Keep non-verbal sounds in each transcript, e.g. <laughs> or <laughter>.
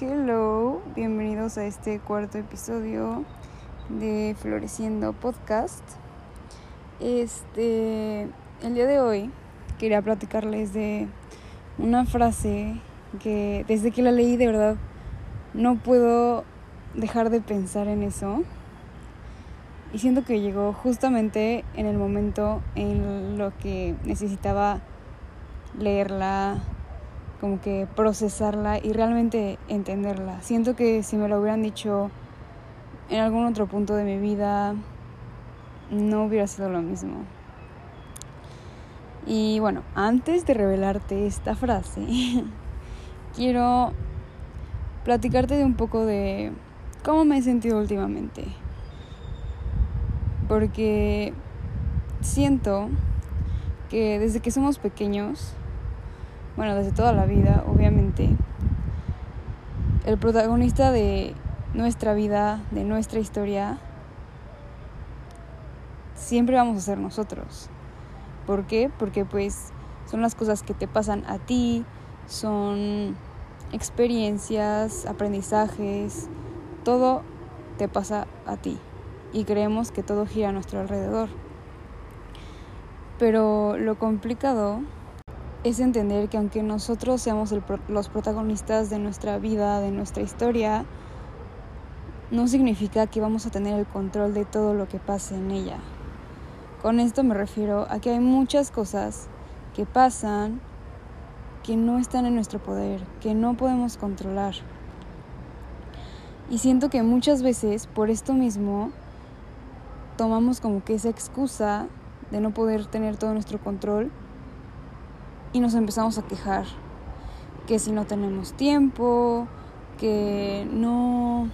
Hello, bienvenidos a este cuarto episodio de Floreciendo Podcast. Este, el día de hoy quería platicarles de una frase que desde que la leí de verdad no puedo dejar de pensar en eso. Y siento que llegó justamente en el momento en lo que necesitaba leerla, como que procesarla y realmente entenderla. Siento que si me lo hubieran dicho en algún otro punto de mi vida, no hubiera sido lo mismo. Y bueno, antes de revelarte esta frase, <laughs> quiero platicarte de un poco de cómo me he sentido últimamente. Porque siento que desde que somos pequeños, bueno, desde toda la vida, obviamente, el protagonista de nuestra vida, de nuestra historia, siempre vamos a ser nosotros. ¿Por qué? Porque pues son las cosas que te pasan a ti, son experiencias, aprendizajes, todo te pasa a ti y creemos que todo gira a nuestro alrededor. Pero lo complicado es entender que aunque nosotros seamos los protagonistas de nuestra vida, de nuestra historia, no significa que vamos a tener el control de todo lo que pase en ella. Con esto me refiero a que hay muchas cosas que pasan que no están en nuestro poder, que no podemos controlar. Y siento que muchas veces por esto mismo tomamos como que esa excusa de no poder tener todo nuestro control y nos empezamos a quejar que si no tenemos tiempo, que no,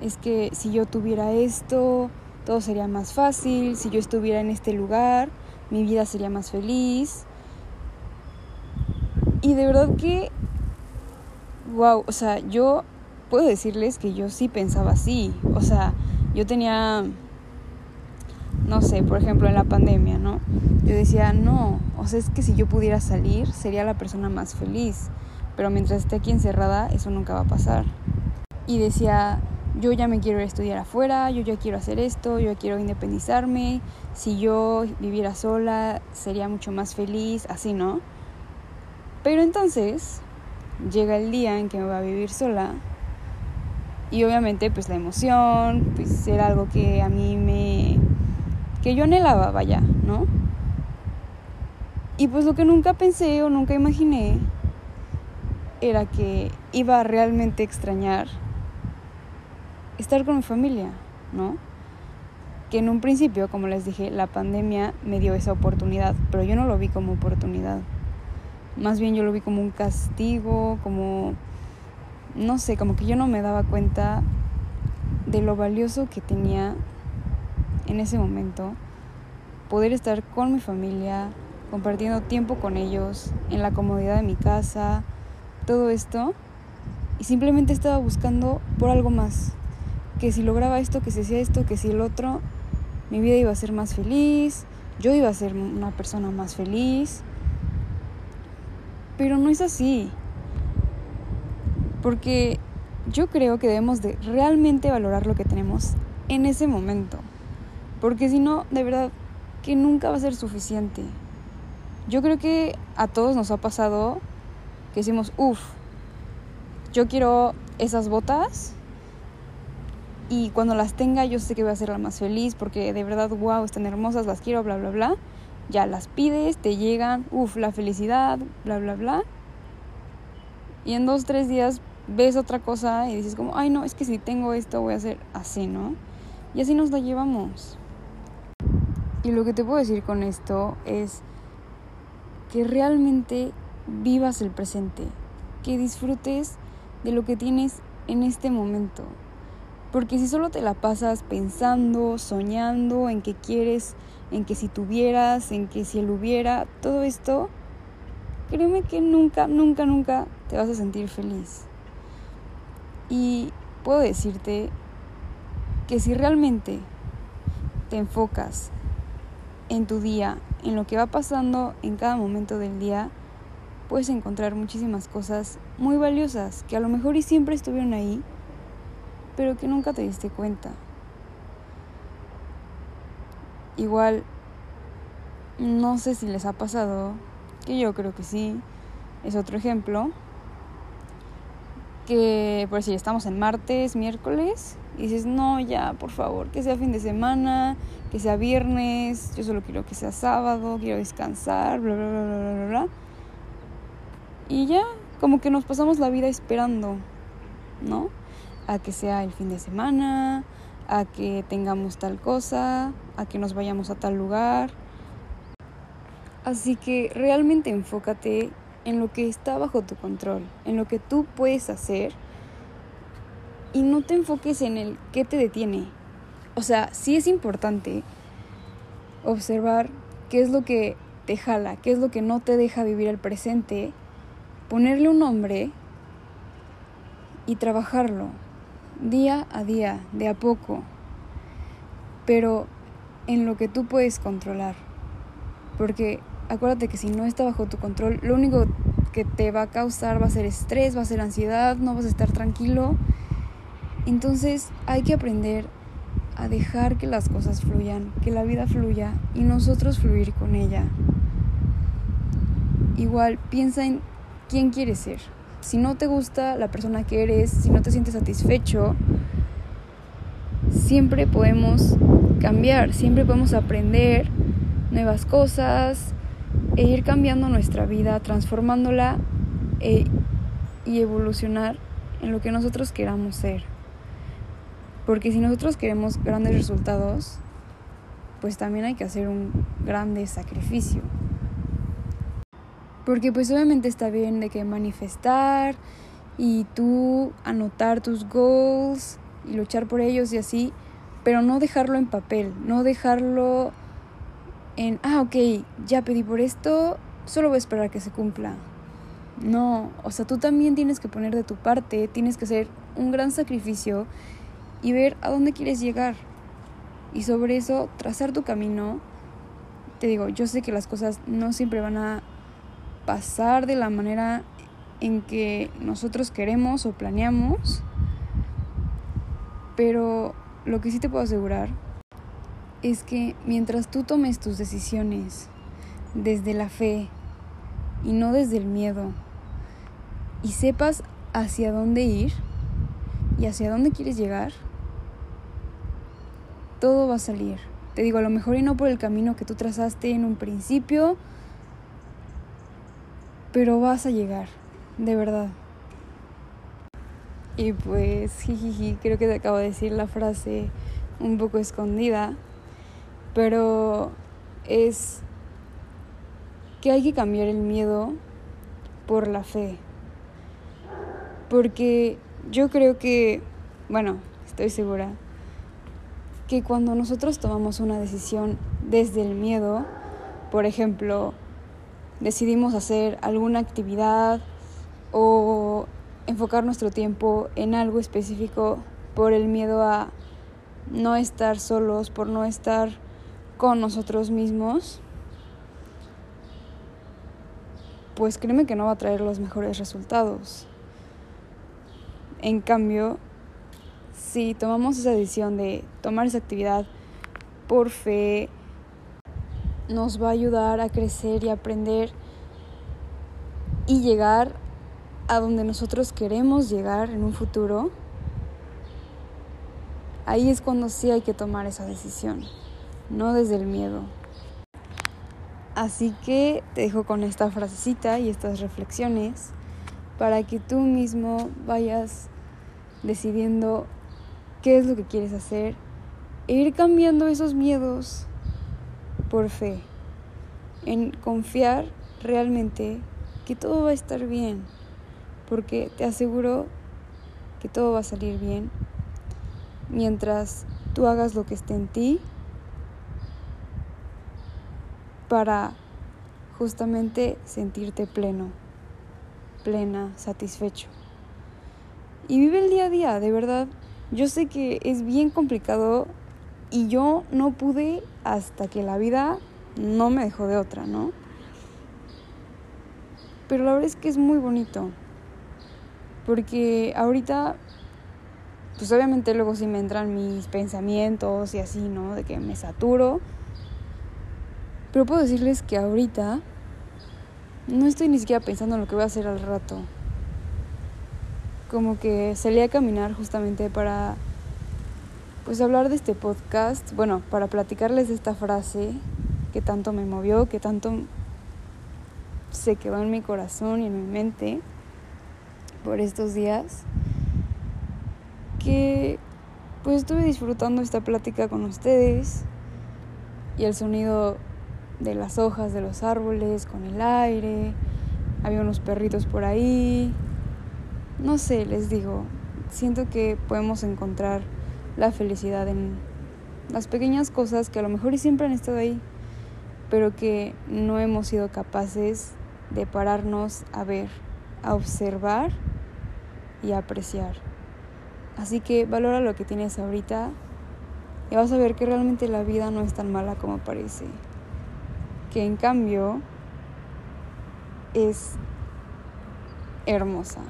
es que si yo tuviera esto, todo sería más fácil, si yo estuviera en este lugar, mi vida sería más feliz. Y de verdad que, wow, o sea, yo puedo decirles que yo sí pensaba así, o sea, yo tenía no sé, por ejemplo en la pandemia, ¿no? Yo decía, no, o sea, es que si yo pudiera salir, sería la persona más feliz, pero mientras esté aquí encerrada, eso nunca va a pasar. Y decía, yo ya me quiero estudiar afuera, yo ya quiero hacer esto, yo ya quiero independizarme, si yo viviera sola, sería mucho más feliz, así, ¿no? Pero entonces llega el día en que me voy a vivir sola y obviamente pues la emoción, pues era algo que a mí me que yo anhelaba, vaya, ¿no? Y pues lo que nunca pensé o nunca imaginé era que iba a realmente extrañar estar con mi familia, ¿no? Que en un principio, como les dije, la pandemia me dio esa oportunidad, pero yo no lo vi como oportunidad. Más bien yo lo vi como un castigo, como, no sé, como que yo no me daba cuenta de lo valioso que tenía en ese momento, poder estar con mi familia, compartiendo tiempo con ellos, en la comodidad de mi casa, todo esto. Y simplemente estaba buscando por algo más. Que si lograba esto, que si hacía esto, que si el otro, mi vida iba a ser más feliz, yo iba a ser una persona más feliz. Pero no es así. Porque yo creo que debemos de realmente valorar lo que tenemos en ese momento. Porque si no, de verdad que nunca va a ser suficiente. Yo creo que a todos nos ha pasado que decimos, uff, yo quiero esas botas y cuando las tenga yo sé que voy a ser la más feliz porque de verdad, wow, están hermosas, las quiero, bla, bla, bla. Ya las pides, te llegan, uff, la felicidad, bla, bla, bla. Y en dos, tres días ves otra cosa y dices como, ay no, es que si tengo esto voy a hacer así, ¿no? Y así nos la llevamos. Lo que te puedo decir con esto es que realmente vivas el presente, que disfrutes de lo que tienes en este momento. Porque si solo te la pasas pensando, soñando en que quieres, en que si tuvieras, en que si él hubiera, todo esto, créeme que nunca, nunca, nunca te vas a sentir feliz. Y puedo decirte que si realmente te enfocas en tu día, en lo que va pasando en cada momento del día, puedes encontrar muchísimas cosas muy valiosas que a lo mejor y siempre estuvieron ahí, pero que nunca te diste cuenta. Igual, no sé si les ha pasado, que yo creo que sí, es otro ejemplo, que por si estamos en martes, miércoles, y dices, no, ya, por favor, que sea fin de semana, que sea viernes, yo solo quiero que sea sábado, quiero descansar, bla, bla, bla, bla, bla, bla. Y ya, como que nos pasamos la vida esperando, ¿no? A que sea el fin de semana, a que tengamos tal cosa, a que nos vayamos a tal lugar. Así que realmente enfócate en lo que está bajo tu control, en lo que tú puedes hacer y no te enfoques en el qué te detiene. O sea, sí es importante observar qué es lo que te jala, qué es lo que no te deja vivir el presente, ponerle un nombre y trabajarlo día a día, de a poco, pero en lo que tú puedes controlar. Porque acuérdate que si no está bajo tu control, lo único que te va a causar va a ser estrés, va a ser ansiedad, no vas a estar tranquilo. Entonces hay que aprender a dejar que las cosas fluyan, que la vida fluya y nosotros fluir con ella. Igual piensa en quién quieres ser. Si no te gusta la persona que eres, si no te sientes satisfecho, siempre podemos cambiar, siempre podemos aprender nuevas cosas e ir cambiando nuestra vida, transformándola e, y evolucionar en lo que nosotros queramos ser. Porque si nosotros queremos grandes resultados, pues también hay que hacer un grande sacrificio. Porque pues obviamente está bien de que manifestar y tú anotar tus goals y luchar por ellos y así, pero no dejarlo en papel, no dejarlo en, ah, ok, ya pedí por esto, solo voy a esperar que se cumpla. No, o sea, tú también tienes que poner de tu parte, tienes que hacer un gran sacrificio y ver a dónde quieres llegar. Y sobre eso, trazar tu camino. Te digo, yo sé que las cosas no siempre van a pasar de la manera en que nosotros queremos o planeamos, pero lo que sí te puedo asegurar es que mientras tú tomes tus decisiones desde la fe y no desde el miedo, y sepas hacia dónde ir y hacia dónde quieres llegar, todo va a salir. Te digo, a lo mejor y no por el camino que tú trazaste en un principio, pero vas a llegar, de verdad. Y pues, jijiji, creo que te acabo de decir la frase un poco escondida, pero es que hay que cambiar el miedo por la fe. Porque yo creo que, bueno, estoy segura, que cuando nosotros tomamos una decisión desde el miedo, por ejemplo, decidimos hacer alguna actividad o enfocar nuestro tiempo en algo específico por el miedo a no estar solos, por no estar con nosotros mismos, pues créeme que no va a traer los mejores resultados. En cambio, si tomamos esa decisión de tomar esa actividad por fe, nos va a ayudar a crecer y aprender y llegar a donde nosotros queremos llegar en un futuro, ahí es cuando sí hay que tomar esa decisión, no desde el miedo. Así que te dejo con esta frasecita y estas reflexiones para que tú mismo vayas decidiendo qué es lo que quieres hacer e ir cambiando esos miedos por fe, en confiar realmente que todo va a estar bien, porque te aseguro que todo va a salir bien mientras tú hagas lo que esté en ti para justamente sentirte pleno, plena, satisfecho. Y vive el día a día, de verdad. Yo sé que es bien complicado y yo no pude hasta que la vida no me dejó de otra, ¿no? Pero la verdad es que es muy bonito. Porque ahorita, pues obviamente luego sí me entran mis pensamientos y así, ¿no? De que me saturo. Pero puedo decirles que ahorita no estoy ni siquiera pensando en lo que voy a hacer al rato. Como que salí a caminar justamente para pues hablar de este podcast, bueno, para platicarles esta frase que tanto me movió, que tanto se quedó en mi corazón y en mi mente por estos días, que pues estuve disfrutando esta plática con ustedes y el sonido de las hojas de los árboles con el aire, había unos perritos por ahí, no sé, les digo, siento que podemos encontrar la felicidad en las pequeñas cosas que a lo mejor siempre han estado ahí, pero que no hemos sido capaces de pararnos a ver, a observar y a apreciar. Así que valora lo que tienes ahorita y vas a ver que realmente la vida no es tan mala como parece. Que en cambio es hermosa.